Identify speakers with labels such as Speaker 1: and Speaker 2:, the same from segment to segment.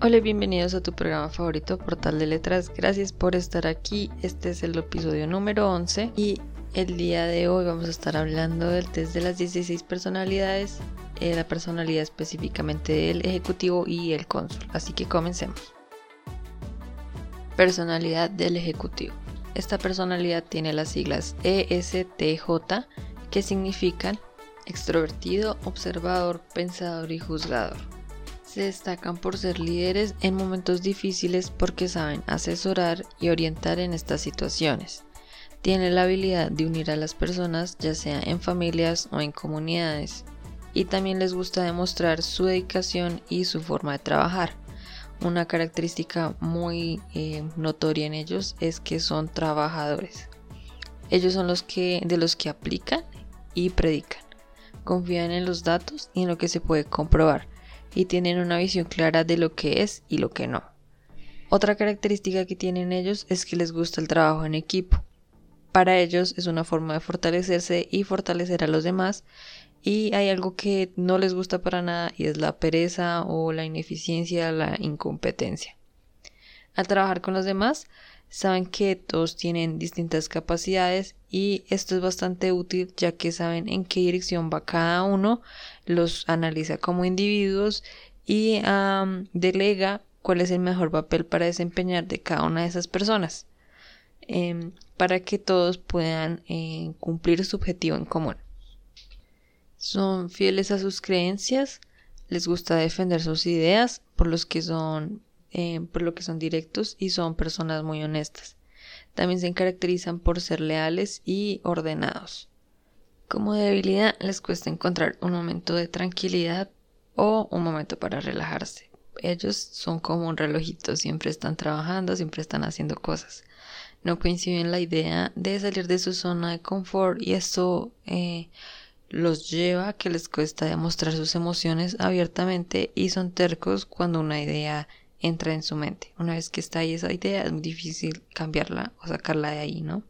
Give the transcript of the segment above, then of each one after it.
Speaker 1: Hola bienvenidos a tu programa favorito, Portal de Letras. Gracias por estar aquí. Este es el episodio número 11 y el día de hoy vamos a estar hablando del test de las 16 personalidades, eh, la personalidad específicamente del ejecutivo y el cónsul. Así que comencemos. Personalidad del ejecutivo. Esta personalidad tiene las siglas ESTJ que significan extrovertido, observador, pensador y juzgador destacan por ser líderes en momentos difíciles porque saben asesorar y orientar en estas situaciones. Tienen la habilidad de unir a las personas ya sea en familias o en comunidades y también les gusta demostrar su dedicación y su forma de trabajar. Una característica muy eh, notoria en ellos es que son trabajadores. Ellos son los que de los que aplican y predican. Confían en los datos y en lo que se puede comprobar y tienen una visión clara de lo que es y lo que no. Otra característica que tienen ellos es que les gusta el trabajo en equipo. Para ellos es una forma de fortalecerse y fortalecer a los demás y hay algo que no les gusta para nada y es la pereza o la ineficiencia, la incompetencia. Al trabajar con los demás, saben que todos tienen distintas capacidades y esto es bastante útil ya que saben en qué dirección va cada uno, los analiza como individuos y delega cuál es el mejor papel para desempeñar de cada una de esas personas em, para que todos puedan eh, cumplir su objetivo en común. Son fieles a sus creencias, les gusta defender sus ideas, por los que son eh, por lo que son directos y son personas muy honestas. También se caracterizan por ser leales y ordenados. Como debilidad les cuesta encontrar un momento de tranquilidad o un momento para relajarse. Ellos son como un relojito, siempre están trabajando, siempre están haciendo cosas. No coinciden la idea de salir de su zona de confort y esto eh, los lleva a que les cuesta demostrar sus emociones abiertamente y son tercos cuando una idea entra en su mente. Una vez que está ahí esa idea, es muy difícil cambiarla o sacarla de ahí, ¿no?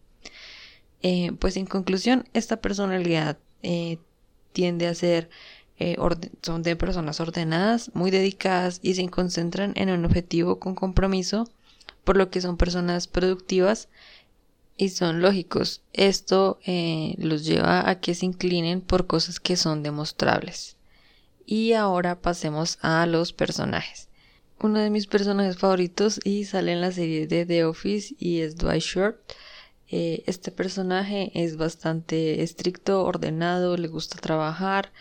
Speaker 1: Eh, pues en conclusión, esta personalidad eh, tiende a ser, eh, son de personas ordenadas, muy dedicadas y se concentran en un objetivo con compromiso, por lo que son personas productivas y son lógicos. Esto los lleva a que se inclinen por cosas que son demostrables. Y ahora pasemos a los personajes uno de mis personajes favoritos y sale en la serie de The Office y es Dwight Short. Eh, este personaje es bastante estricto, ordenado, le gusta trabajar.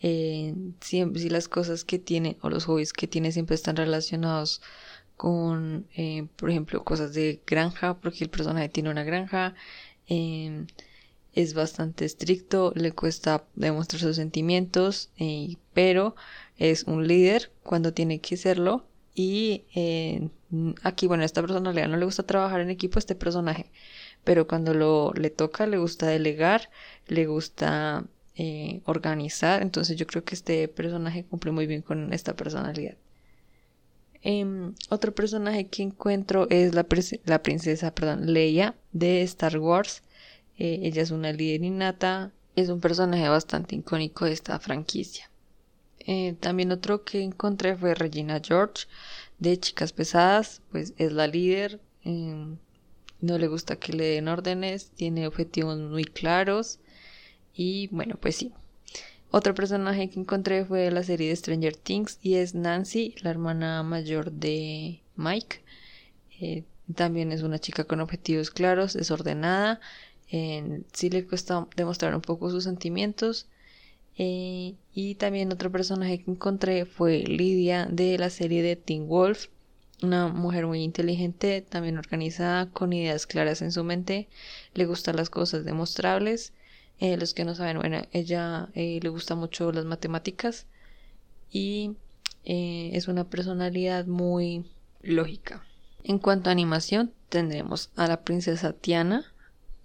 Speaker 1: Eh, si las cosas que tiene o los hobbies que tiene siempre están relacionados con, eh, por ejemplo, cosas de granja, porque el personaje tiene una granja. es bastante estricto, le cuesta demostrar sus sentimientos, pero es un líder cuando tiene que serlo y eh, aquí, bueno, esta personalidad no le gusta trabajar en equipo, este personaje, pero cuando lo le toca, le gusta delegar, le gusta eh, organizar, entonces yo creo que este personaje cumple muy bien con esta personalidad. Em, otro personaje que encuentro es la, la, princesa, perdón, Leia de Star Wars. Eh, ella es una líder innata, es un personaje bastante icónico de esta franquicia. Eh, también otro que encontré fue Regina George de Chicas Pesadas, pues es la líder, em, no le gusta que le den órdenes, tiene objetivos muy claros y bueno, pues sí. Otro personaje que encontré fue la serie de Stranger Things y es Nancy, la hermana mayor de Mike. Eh, también es una chica con objetivos claros, es ordenada, sí le cuesta demostrar un poco sus sentimientos, eh, y también otro personaje que encontré fue Lidia de la serie de Teen Wolf. Una mujer muy inteligente, también organizada, con ideas claras en su mente. Le gustan las cosas demostrables. Eh, los que no saben, bueno, ella eh, le gusta mucho las matemáticas y es una personalidad muy lógica. En cuanto a animación, tendremos a la princesa Tiana,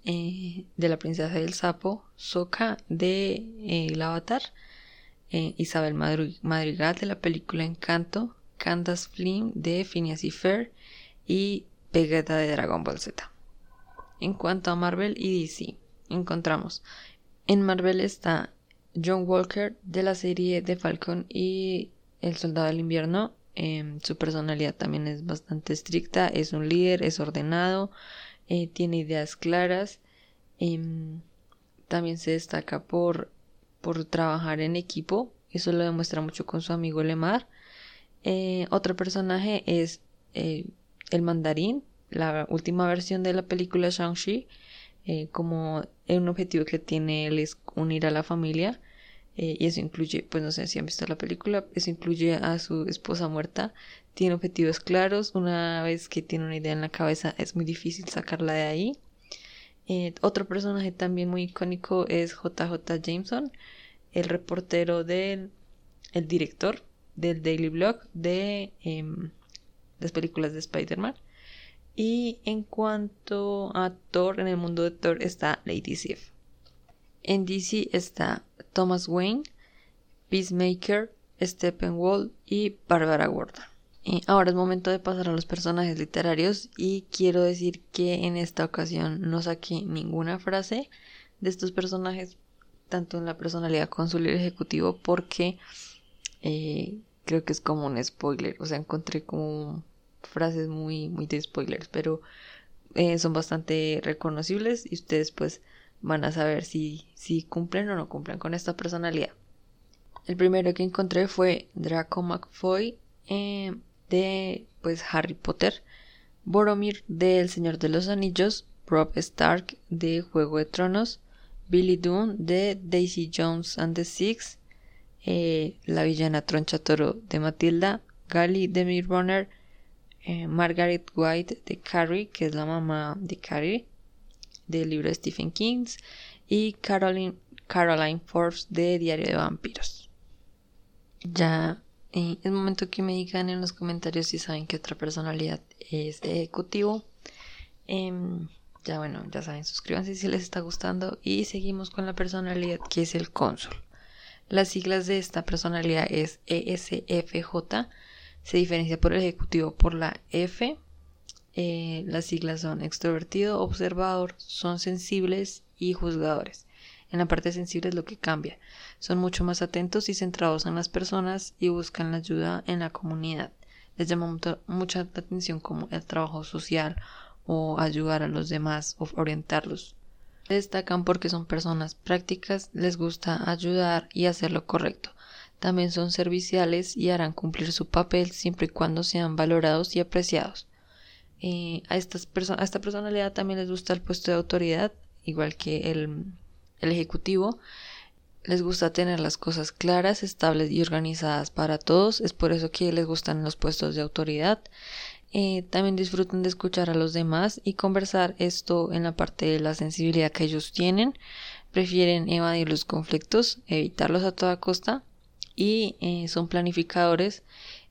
Speaker 1: eh, de la princesa del sapo, Soka de eh, El Avatar, eh, Isabel Madrigal de la película Encanto, Candace Flynn de Phineas y Fer y Vegeta de Dragon Ball Z. En cuanto a Marvel y DC, encontramos en Marvel está John Walker de la serie de Falcon y El Soldado del Invierno, Em, su personalidad también es bastante estricta, es un líder, es ordenado, eh, tiene ideas claras. Em, también se destaca por, por trabajar en equipo. Eso lo demuestra mucho con su amigo Lemar. Eh, otro personaje es eh, el mandarín, la última versión de la película Shang-Chi. como un objetivo que tiene él es unir a la familia eh, y eso incluye, pues no sé si han visto la película, eso incluye a su esposa muerta, tiene objetivos claros, una vez que tiene una idea en la cabeza es muy difícil sacarla de ahí. Eh, otro personaje también muy icónico es JJ Jameson, el reportero del, el director del Daily Blog de em, las películas de Spider-Man. Y en cuanto a Thor, en el mundo de Thor está Lady Sif. En DC está Thomas Wayne, Peacemaker, Steppenwolf y Barbara Gordon. Y ahora es momento de pasar a los personajes literarios y quiero decir que en esta ocasión no saqué ninguna frase de estos personajes, tanto en la personalidad consul y ejecutivo, porque eh, creo que es como un spoiler, o sea, encontré como frases muy, muy de spoilers, pero eh, son bastante reconocibles y ustedes pues van a saber si, si cumplen o no cumplen con esta personalidad. El primero que encontré fue Draco McFoy eh, de pues Harry Potter, Boromir de El Señor de los Anillos, Rob Stark de Juego de Tronos, Billy Doon de Daisy Jones and the Six, eh, la villana Troncha Toro de Matilda, Gali de Mirror Runner, eh, Margaret White de Carrie, que es la mamá de Carrie, del libro de Stephen King y Caroline, Caroline Forbes de Diario de Vampiros. Ya eh, es momento que me digan en los comentarios si saben qué otra personalidad es ejecutivo. Em, ya bueno, ya saben, suscríbanse si les está gustando y seguimos con la personalidad que es el cónsul. Las siglas de esta personalidad es ESFJ, se diferencia por el ejecutivo por la F eh, las siglas son extrovertido, observador, son sensibles y juzgadores. En la parte sensible es lo que cambia. Son mucho más atentos y centrados en las personas y buscan la ayuda en la comunidad. Les llama mucha atención como el trabajo social o ayudar a los demás o orientarlos. Destacan porque son personas prácticas, les gusta ayudar y hacer lo correcto. También son serviciales y harán cumplir su papel siempre y cuando sean valorados y apreciados. Eh, a, estas a esta personalidad también les gusta el puesto de autoridad, igual que el, el ejecutivo. Les gusta tener las cosas claras, estables y organizadas para todos. Es por eso que les gustan los puestos de autoridad. Eh, también disfrutan de escuchar a los demás y conversar esto en la parte de la sensibilidad que ellos tienen. Prefieren evadir los conflictos, evitarlos a toda costa y eh, son planificadores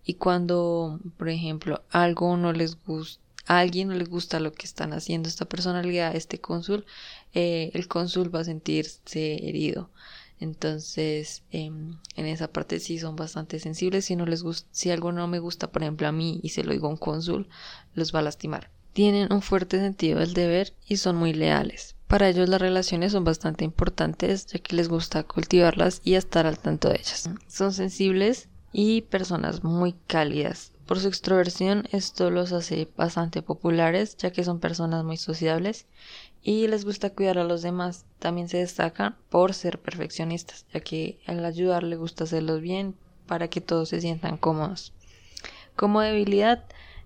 Speaker 1: y cuando, por ejemplo, algo no les gusta a alguien no le gusta lo que están haciendo esta personalidad, este cónsul, eh, el cónsul va a sentirse herido. Entonces, em, en esa parte sí son bastante sensibles. Si no les si algo no me gusta, por ejemplo, a mí y se lo digo a un cónsul, los va a lastimar. Tienen un fuerte sentido del deber y son muy leales. Para ellos las relaciones son bastante importantes ya que les gusta cultivarlas y estar al tanto de ellas. Son sensibles y personas muy cálidas. Por su extroversión esto los hace bastante populares ya que son personas muy sociables y les gusta cuidar a los demás. También se destacan por ser perfeccionistas ya que al ayudar les gusta hacerlos bien para que todos se sientan cómodos. Como debilidad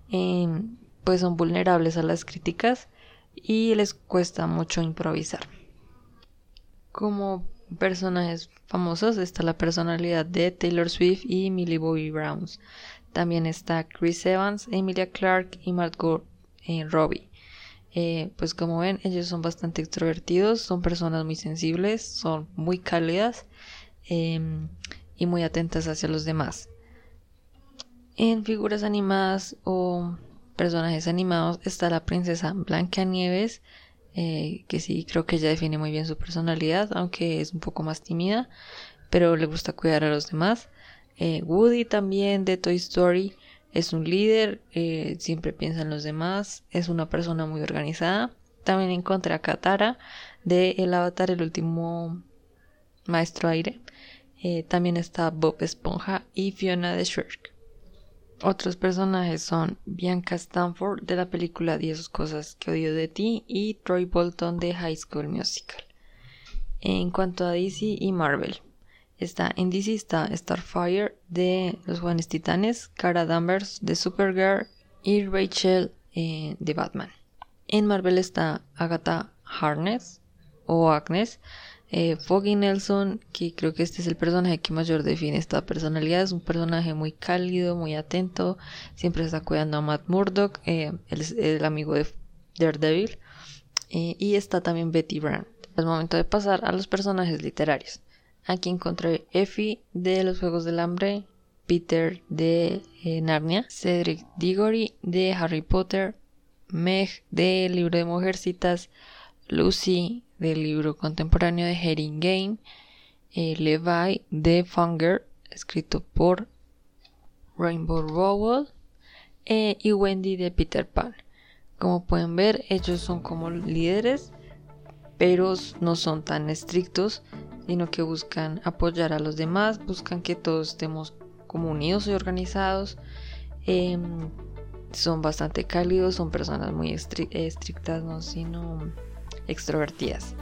Speaker 1: em, pues son vulnerables a las críticas y les cuesta mucho improvisar. Como personajes famosos está la personalidad de Taylor Swift y Millie Bobby Brown. También está Chris Evans, Emilia Clarke y Margot eh, Robbie. Eh, pues como ven, ellos son bastante extrovertidos, son personas muy sensibles, son muy cálidas em, y muy atentas hacia los demás. En figuras animadas o personajes animados está la princesa Blanca Nieves, eh, que sí creo que ella define muy bien su personalidad, aunque es un poco más tímida, pero le gusta cuidar a los demás. Eh, Woody también de Toy Story es un líder, eh, siempre piensa en los demás, es una persona muy organizada. También encontré a Katara de El Avatar, el último maestro aire. Eh, también está Bob Esponja y Fiona de Shrek. Otros personajes son Bianca Stanford de la película 10 cosas que odio de ti y Troy Bolton de High School Musical. En cuanto a DC y Marvel, está en DC está Starfire de Los Juanes Titanes, Cara Danvers de Supergirl y Rachel eh, de Batman. En Marvel está Agatha Harness o Agnes eh, Foggy Nelson, que creo que este es el personaje que mayor define esta personalidad, es un personaje muy cálido, muy atento, siempre está cuidando a Matt Murdock, eh, el, amigo de Daredevil, y está también Betty Brant. Es momento de pasar a los personajes literarios. Aquí encontré Effie de los Juegos del Hambre, Peter de eh, Narnia, Cedric Diggory de Harry Potter, Meg del libro de Mujercitas, Lucy del libro contemporáneo de Herring Game, eh, Levi de Funger, escrito por Rainbow Rowell, eh, y Wendy de Peter Pan. Como pueden ver, ellos son como líderes, pero no son tan estrictos, sino que buscan apoyar a los demás, buscan que todos estemos como unidos y organizados. Em, son bastante cálidos, son personas muy estrictas, no sino extrovertidas.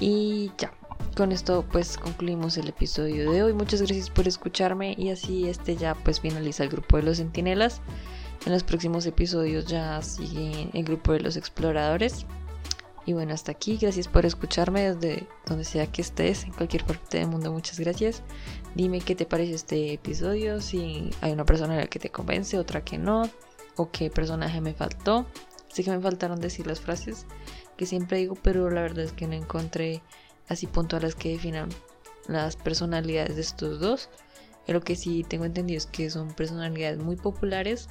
Speaker 1: Y ya, con esto pues concluimos el episodio de hoy. Muchas gracias por escucharme y así este ya pues finaliza el grupo de los centinelas. En los próximos episodios ya sigue el grupo de los exploradores. Y bueno, hasta aquí. Gracias por escucharme desde donde sea que estés, en cualquier parte del mundo. Muchas gracias. Dime qué te parece este episodio, si hay una persona que te convence, otra que no, o qué personaje me faltó. Sé que me faltaron decir las frases que siempre digo, pero la verdad es que no encontré así puntuales que definan las personalidades de estos dos. Lo que sí tengo entendido es que son personalidades muy populares.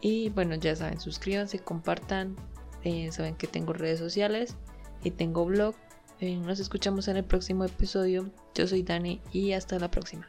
Speaker 1: Y bueno, ya saben, suscríbanse, compartan. Eh, saben que tengo redes sociales y tengo blog. Eh, nos escuchamos en el próximo episodio. Yo soy Dani y hasta la próxima.